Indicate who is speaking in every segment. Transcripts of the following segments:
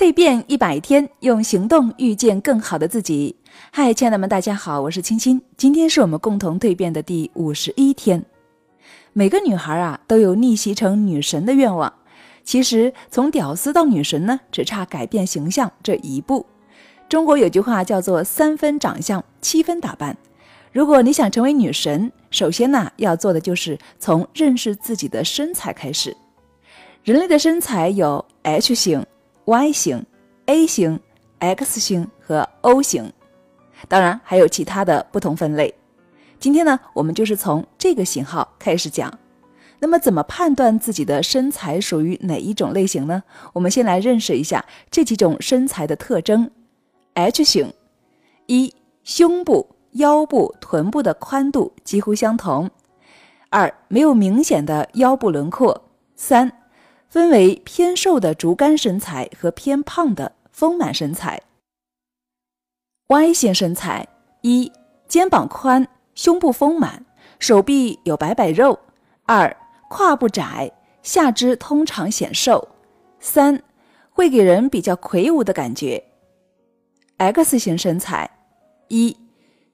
Speaker 1: 蜕变一百天，用行动遇见更好的自己。嗨，亲爱的们，大家好，我是青青。今天是我们共同蜕变的第五十一天。每个女孩啊，都有逆袭成女神的愿望。其实，从屌丝到女神呢，只差改变形象这一步。中国有句话叫做“三分长相，七分打扮”。如果你想成为女神，首先呢，要做的就是从认识自己的身材开始。人类的身材有 H 型。Y 型、A 型、X 型和 O 型，当然还有其他的不同分类。今天呢，我们就是从这个型号开始讲。那么，怎么判断自己的身材属于哪一种类型呢？我们先来认识一下这几种身材的特征。H 型：一、胸部、腰部、臀部的宽度几乎相同；二、没有明显的腰部轮廓；三。分为偏瘦的竹竿身材和偏胖的丰满身材。Y 型身材：一、肩膀宽，胸部丰满，手臂有摆摆肉；二、胯部窄，下肢通常显瘦；三、会给人比较魁梧的感觉。X 型身材：一、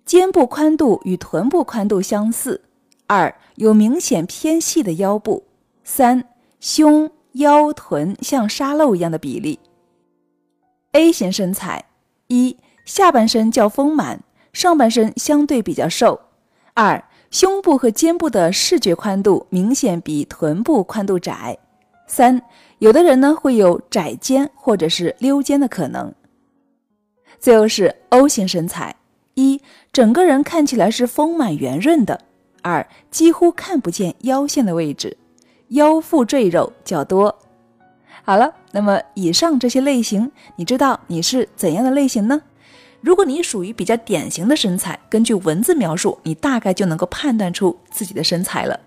Speaker 1: 肩部宽度与臀部宽度相似；二、有明显偏细的腰部；三、胸。腰臀像沙漏一样的比例。A 型身材：一、下半身较丰满，上半身相对比较瘦；二、胸部和肩部的视觉宽度明显比臀部宽度窄；三、有的人呢会有窄肩或者是溜肩的可能。最后是 O 型身材：一、整个人看起来是丰满圆润的；二、几乎看不见腰线的位置。腰腹赘肉较多。好了，那么以上这些类型，你知道你是怎样的类型呢？如果你属于比较典型的身材，根据文字描述，你大概就能够判断出自己的身材了。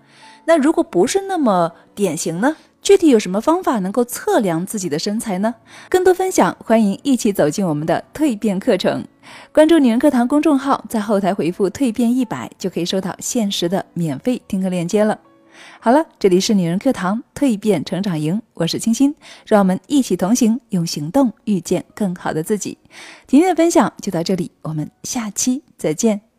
Speaker 1: 那如果不是那么典型呢？具体有什么方法能够测量自己的身材呢？更多分享，欢迎一起走进我们的蜕变课程。关注女人课堂公众号，在后台回复“蜕变一百”，就可以收到限时的免费听课链接了。好了，这里是女人课堂蜕变成长营，我是清新，让我们一起同行，用行动遇见更好的自己。今天的分享就到这里，我们下期再见。